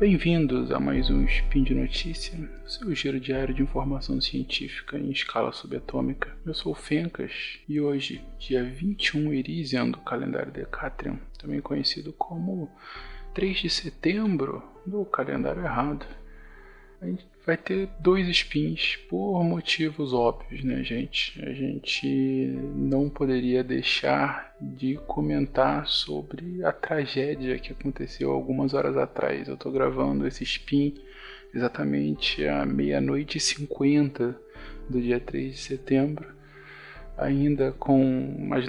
Bem-vindos a mais um Spin de Notícia, seu giro diário de informação científica em escala subatômica. Eu sou o Fencas e hoje, dia 21 Irisian do calendário Decatrium, também conhecido como 3 de setembro do calendário errado, a gente vai ter dois spins por motivos óbvios, né, gente? A gente não poderia deixar de comentar sobre a tragédia que aconteceu algumas horas atrás. Eu tô gravando esse spin exatamente à meia-noite e cinquenta do dia 3 de setembro, ainda com as,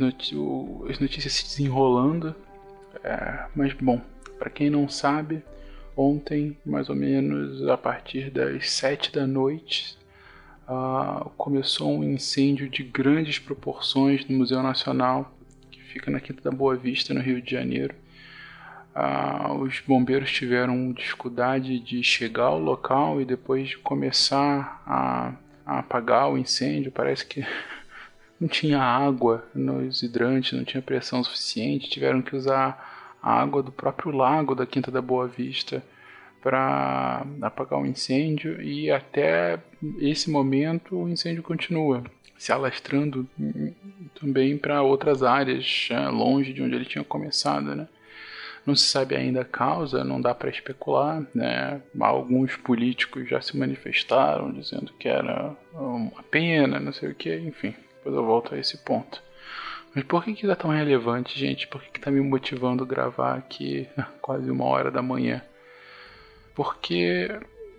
as notícias se desenrolando. É, mas, bom, para quem não sabe, Ontem, mais ou menos a partir das sete da noite, uh, começou um incêndio de grandes proporções no Museu Nacional, que fica na Quinta da Boa Vista, no Rio de Janeiro. Uh, os bombeiros tiveram dificuldade de chegar ao local e depois de começar a, a apagar o incêndio. Parece que não tinha água nos hidrantes, não tinha pressão suficiente, tiveram que usar a água do próprio lago da Quinta da Boa Vista para apagar o incêndio e até esse momento o incêndio continua se alastrando também para outras áreas é, longe de onde ele tinha começado, né? Não se sabe ainda a causa, não dá para especular, né? Alguns políticos já se manifestaram dizendo que era uma pena, não sei o que, enfim. Depois eu volto a esse ponto. Mas por que, que tá tão relevante, gente? Por que, que tá me motivando a gravar aqui quase uma hora da manhã? Porque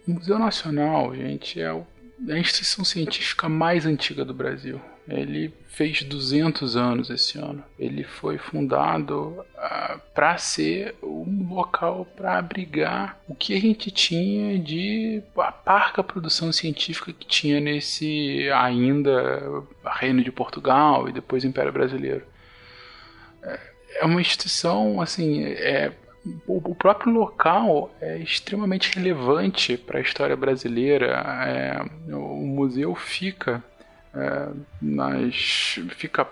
o Museu Nacional, gente, é a instituição científica mais antiga do Brasil. Ele fez 200 anos esse ano. Ele foi fundado ah, para ser um local para abrigar o que a gente tinha de a parca produção científica que tinha nesse ainda Reino de Portugal e depois Império Brasileiro. É, é uma instituição assim, é o próprio local é extremamente relevante para a história brasileira. É, o museu fica é, nas, fica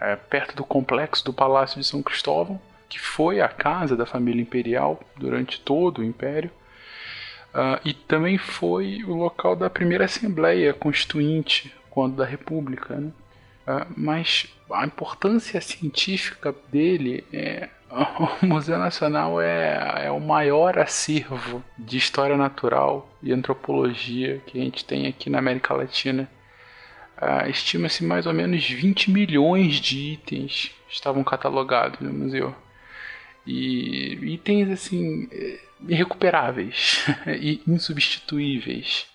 é, perto do complexo do Palácio de São Cristóvão, que foi a casa da família imperial durante todo o Império. Uh, e também foi o local da primeira Assembleia Constituinte, quando da República. Né? Uh, mas a importância científica dele é o Museu Nacional é, é o maior acervo de história natural e antropologia que a gente tem aqui na América Latina. Uh, Estima-se mais ou menos 20 milhões de itens estavam catalogados no museu. E itens assim irrecuperáveis e insubstituíveis.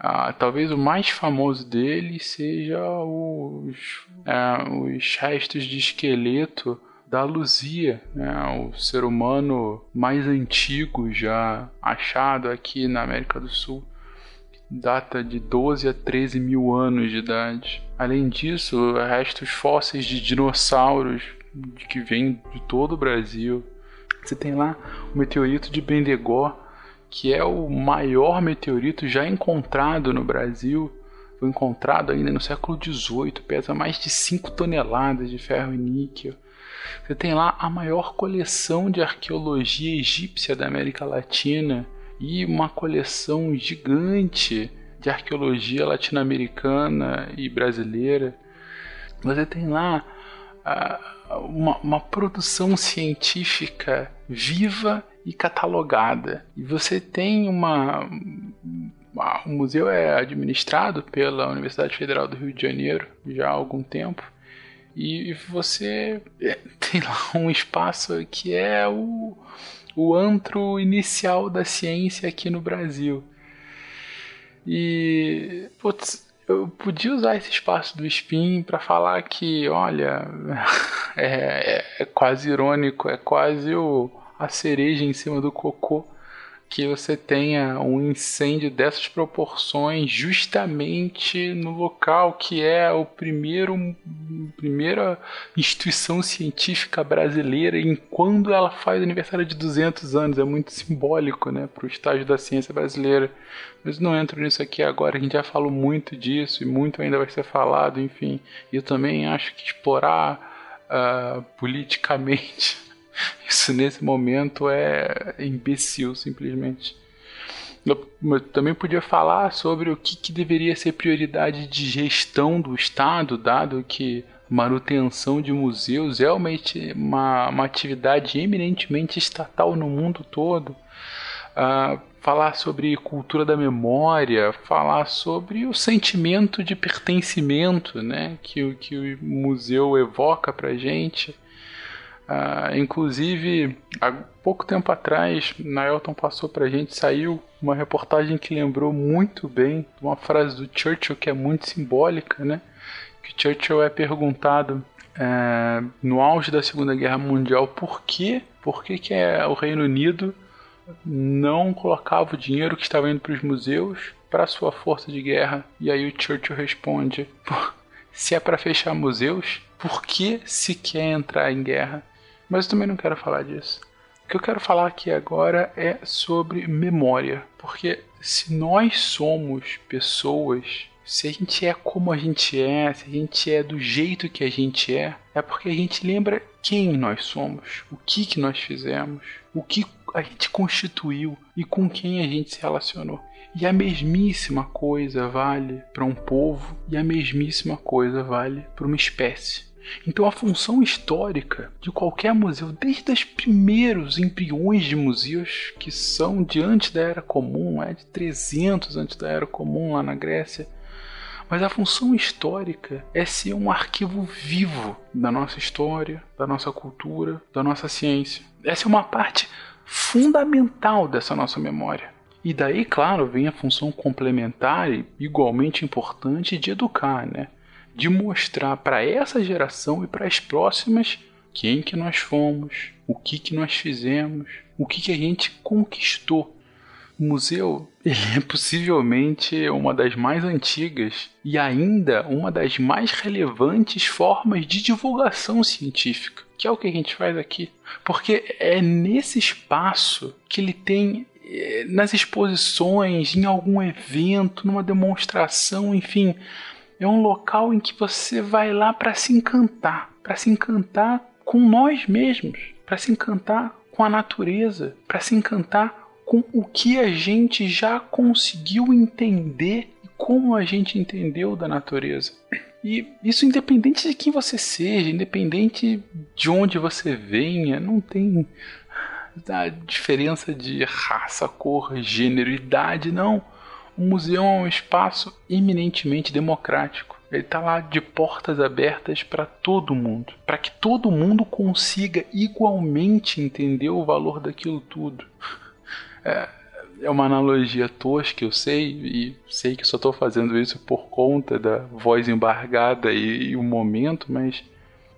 Uh, talvez o mais famoso deles seja os, uh, os restos de esqueleto da Luzia, né, o ser humano mais antigo já achado aqui na América do Sul. Data de 12 a 13 mil anos de idade. Além disso, restos fósseis de dinossauros que vêm de todo o Brasil. Você tem lá o meteorito de Bendegó, que é o maior meteorito já encontrado no Brasil. Foi encontrado ainda no século XVIII, pesa mais de 5 toneladas de ferro e níquel. Você tem lá a maior coleção de arqueologia egípcia da América Latina e uma coleção gigante de arqueologia latino-americana e brasileira. Você tem lá uh, uma, uma produção científica viva e catalogada. E você tem uma. O museu é administrado pela Universidade Federal do Rio de Janeiro já há algum tempo. E você é, tem lá um espaço que é o, o antro inicial da ciência aqui no Brasil. E putz, eu podia usar esse espaço do Spin para falar que, olha, é, é, é, quase irônico, é quase o, a cereja em cima do cocô que você tenha um incêndio dessas proporções justamente no local que é o primeiro primeira instituição científica brasileira em quando ela faz aniversário de 200 anos. É muito simbólico né para o estágio da ciência brasileira. Mas não entro nisso aqui agora. A gente já falou muito disso e muito ainda vai ser falado enfim. E eu também acho que explorar uh, politicamente Isso nesse momento é imbecil, simplesmente. Eu, também podia falar sobre o que, que deveria ser prioridade de gestão do Estado, dado que manutenção de museus é uma, uma, uma atividade eminentemente estatal no mundo todo. Uh, falar sobre cultura da memória, falar sobre o sentimento de pertencimento né, que, que o museu evoca para gente. Uh, inclusive, há pouco tempo atrás, Naelton passou pra gente, saiu uma reportagem que lembrou muito bem uma frase do Churchill que é muito simbólica, né? Que Churchill é perguntado é, no auge da Segunda Guerra Mundial por que, por que, que é, o Reino Unido não colocava o dinheiro que estava indo para os museus para sua força de guerra. E aí o Churchill responde: se é para fechar museus, por que se quer entrar em guerra? Mas eu também não quero falar disso. O que eu quero falar aqui agora é sobre memória. Porque se nós somos pessoas, se a gente é como a gente é, se a gente é do jeito que a gente é, é porque a gente lembra quem nós somos, o que, que nós fizemos, o que a gente constituiu e com quem a gente se relacionou. E a mesmíssima coisa vale para um povo e a mesmíssima coisa vale para uma espécie. Então a função histórica de qualquer museu, desde os primeiros embriões de museus que são de antes da Era Comum, é de 300 antes da Era Comum lá na Grécia, mas a função histórica é ser um arquivo vivo da nossa história, da nossa cultura, da nossa ciência. Essa é uma parte fundamental dessa nossa memória. E daí, claro, vem a função complementar e igualmente importante de educar, né? De mostrar para essa geração e para as próximas quem que nós fomos, o que que nós fizemos, o que que a gente conquistou. O museu ele é possivelmente uma das mais antigas e ainda uma das mais relevantes formas de divulgação científica, que é o que a gente faz aqui. Porque é nesse espaço que ele tem eh, nas exposições, em algum evento, numa demonstração, enfim, é um local em que você vai lá para se encantar, para se encantar com nós mesmos, para se encantar com a natureza, para se encantar com o que a gente já conseguiu entender e como a gente entendeu da natureza. E isso independente de quem você seja, independente de onde você venha, não tem a diferença de raça, cor, gênero, idade, não. O museu é um espaço eminentemente democrático. Ele está lá de portas abertas para todo mundo, para que todo mundo consiga igualmente entender o valor daquilo tudo. É, é uma analogia tosca, eu sei, e sei que só estou fazendo isso por conta da voz embargada e, e o momento, mas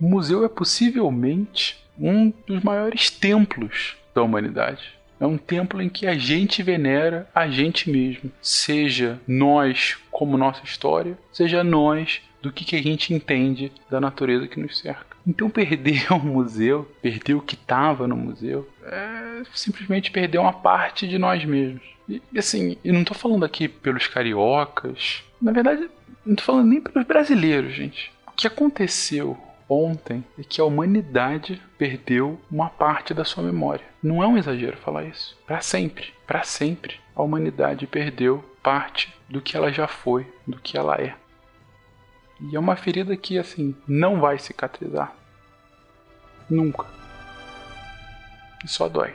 o museu é possivelmente um dos maiores templos da humanidade. É um templo em que a gente venera a gente mesmo. Seja nós como nossa história, seja nós do que, que a gente entende da natureza que nos cerca. Então perder um museu, perder o que estava no museu, é simplesmente perder uma parte de nós mesmos. E assim, eu não estou falando aqui pelos cariocas, na verdade, não estou falando nem pelos brasileiros, gente. O que aconteceu ontem é que a humanidade perdeu uma parte da sua memória. Não é um exagero falar isso. Para sempre, para sempre, a humanidade perdeu parte do que ela já foi, do que ela é. E é uma ferida que, assim, não vai cicatrizar. Nunca. E só dói.